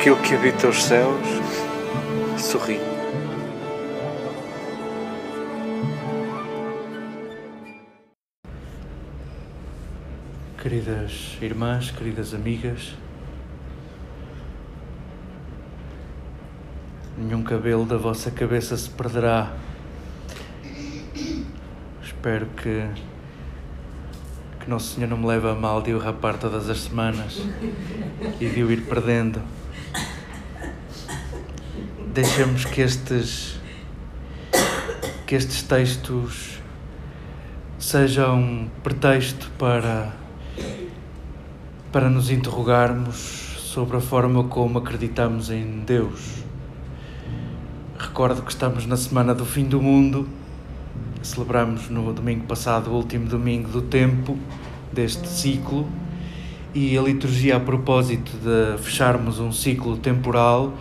aquilo que habita os céus sorri. Queridas irmãs, queridas amigas, nenhum cabelo da vossa cabeça se perderá. Espero que, que Nosso Senhor não me leve a mal de o rapar todas as semanas e de o ir perdendo. Deixemos que estes, que estes textos sejam pretexto para para nos interrogarmos sobre a forma como acreditamos em Deus. Recordo que estamos na semana do fim do mundo, celebramos no domingo passado o último domingo do tempo deste ciclo e a liturgia, a propósito de fecharmos um ciclo temporal,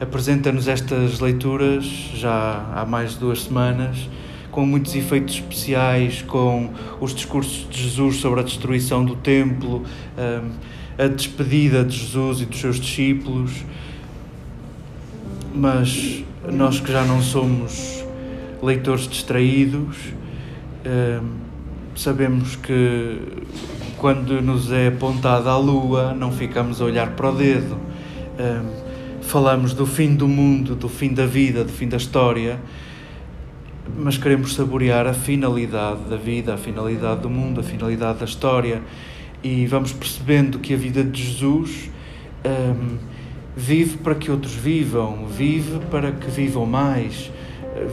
apresenta-nos estas leituras já há mais de duas semanas com muitos efeitos especiais, com os discursos de Jesus sobre a destruição do templo, hum, a despedida de Jesus e dos seus discípulos. Mas nós que já não somos leitores distraídos, hum, sabemos que quando nos é apontada a lua, não ficamos a olhar para o dedo. Falamos do fim do mundo, do fim da vida, do fim da história mas queremos saborear a finalidade da vida, a finalidade do mundo, a finalidade da história e vamos percebendo que a vida de Jesus um, vive para que outros vivam, vive para que vivam mais,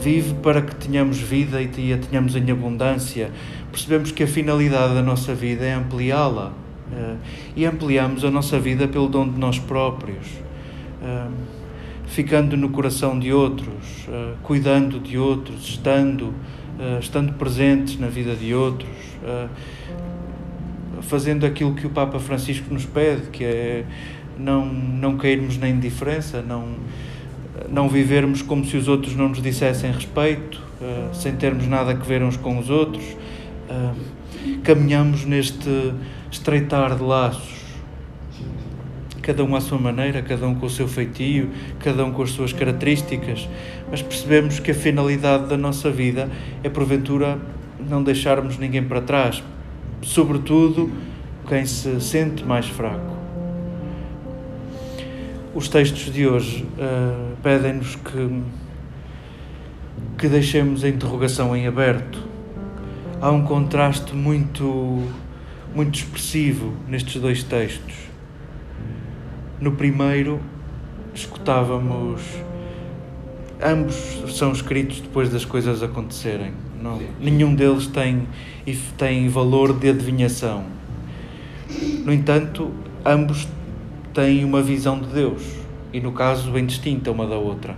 vive para que tenhamos vida e a tenhamos em abundância. Percebemos que a finalidade da nossa vida é ampliá-la uh, e ampliamos a nossa vida pelo dom de nós próprios. Ficando no coração de outros, uh, cuidando de outros, estando, uh, estando presentes na vida de outros, uh, fazendo aquilo que o Papa Francisco nos pede, que é não, não cairmos na indiferença, não, não vivermos como se os outros não nos dissessem respeito, sem termos nada a ver uns com os outros. caminhamos neste estreitar de laços cada um à sua maneira, cada um com o seu feitio, cada um com as suas características, mas percebemos que a finalidade da nossa vida é, porventura, não deixarmos ninguém para trás, sobretudo quem se sente mais fraco. Os textos de hoje uh, pedem-nos que, que deixemos a interrogação em aberto. Há um contraste muito, muito expressivo nestes dois textos no primeiro, escutávamos. Ambos são escritos depois das coisas acontecerem. Não, nenhum deles tem, tem valor de adivinhação. No entanto, ambos têm uma visão de Deus e, no caso, bem distinta uma da outra.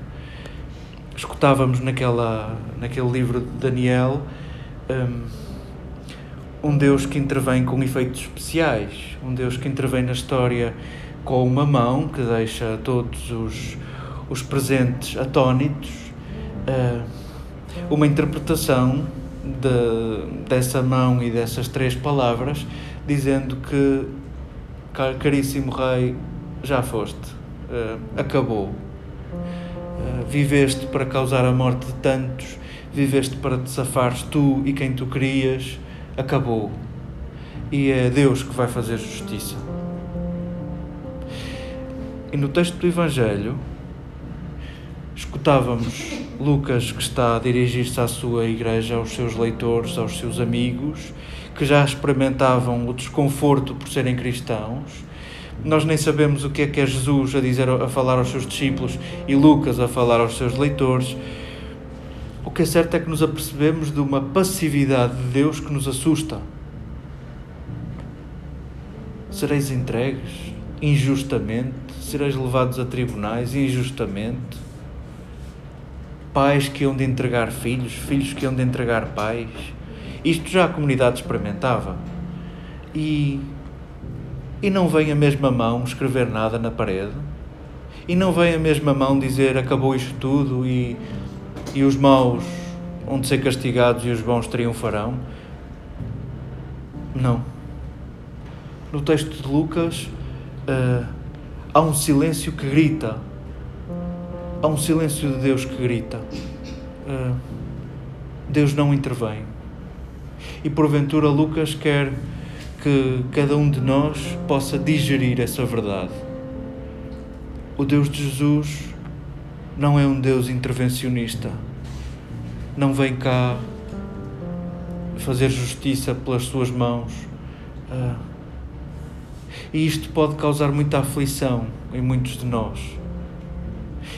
Escutávamos naquela, naquele livro de Daniel um, um Deus que intervém com efeitos especiais, um Deus que intervém na história com uma mão que deixa todos os, os presentes atónitos, uh, uma interpretação de, dessa mão e dessas três palavras, dizendo que, caríssimo Rei, já foste, uh, acabou. Uh, viveste para causar a morte de tantos, viveste para te safares tu e quem tu querias, acabou. E é Deus que vai fazer justiça. E no texto do Evangelho, escutávamos Lucas que está a dirigir-se à sua igreja, aos seus leitores, aos seus amigos, que já experimentavam o desconforto por serem cristãos. Nós nem sabemos o que é que é Jesus a dizer a falar aos seus discípulos e Lucas a falar aos seus leitores. O que é certo é que nos apercebemos de uma passividade de Deus que nos assusta. Sereis entregues injustamente sereis levados a tribunais injustamente, pais que hão de entregar filhos, filhos que hão de entregar pais. Isto já a comunidade experimentava. E, e não vem a mesma mão escrever nada na parede? E não vem a mesma mão dizer acabou isto tudo e, e os maus hão de ser castigados e os bons triunfarão? Não. No texto de Lucas, uh, há um silêncio que grita. Há um silêncio de Deus que grita. Uh, Deus não intervém. E porventura Lucas quer que cada um de nós possa digerir essa verdade. O Deus de Jesus não é um Deus intervencionista. Não vem cá fazer justiça pelas suas mãos. Uh, e isto pode causar muita aflição em muitos de nós.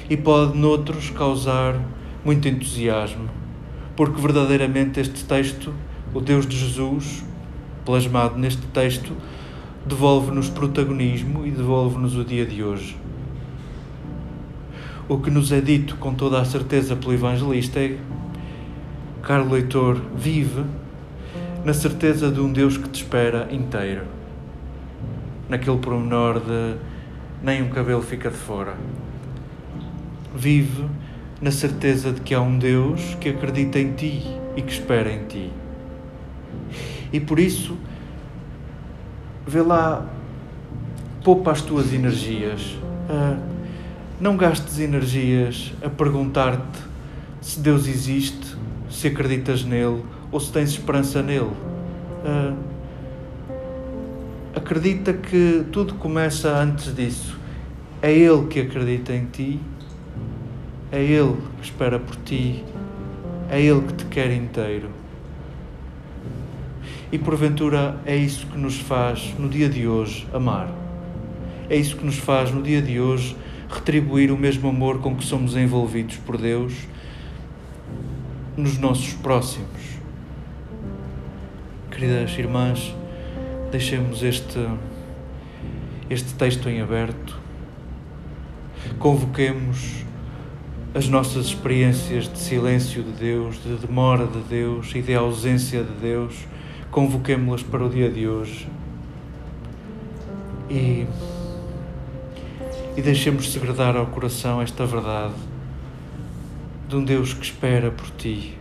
E pode, noutros, causar muito entusiasmo. Porque verdadeiramente este texto, o Deus de Jesus, plasmado neste texto, devolve-nos protagonismo e devolve-nos o dia de hoje. O que nos é dito com toda a certeza pelo evangelista é: caro leitor, vive na certeza de um Deus que te espera inteiro. Naquele pormenor de nem um cabelo fica de fora. Vive na certeza de que há um Deus que acredita em ti e que espera em ti. E por isso, vê lá, poupa as tuas energias. Uh, não gastes energias a perguntar-te se Deus existe, se acreditas nele ou se tens esperança nele. Uh, acredita que tudo começa antes disso. É Ele que acredita em ti, é Ele que espera por ti, é Ele que te quer inteiro. E porventura é isso que nos faz no dia de hoje amar. É isso que nos faz no dia de hoje retribuir o mesmo amor com que somos envolvidos por Deus nos nossos próximos. Queridas irmãs, deixemos este, este texto em aberto, convoquemos as nossas experiências de silêncio de Deus, de demora de Deus e de ausência de Deus, convoquemos-las para o dia de hoje. E, e deixemos segredar ao coração esta verdade de um Deus que espera por ti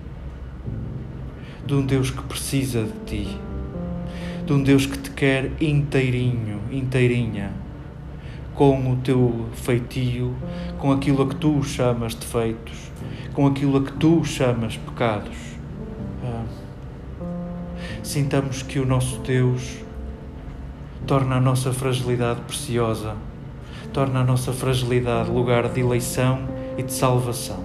de um Deus que precisa de ti, de um Deus que te quer inteirinho, inteirinha, com o teu feitio, com aquilo a que tu chamas defeitos, com aquilo a que tu chamas pecados. Ah, sintamos que o nosso Deus torna a nossa fragilidade preciosa, torna a nossa fragilidade lugar de eleição e de salvação.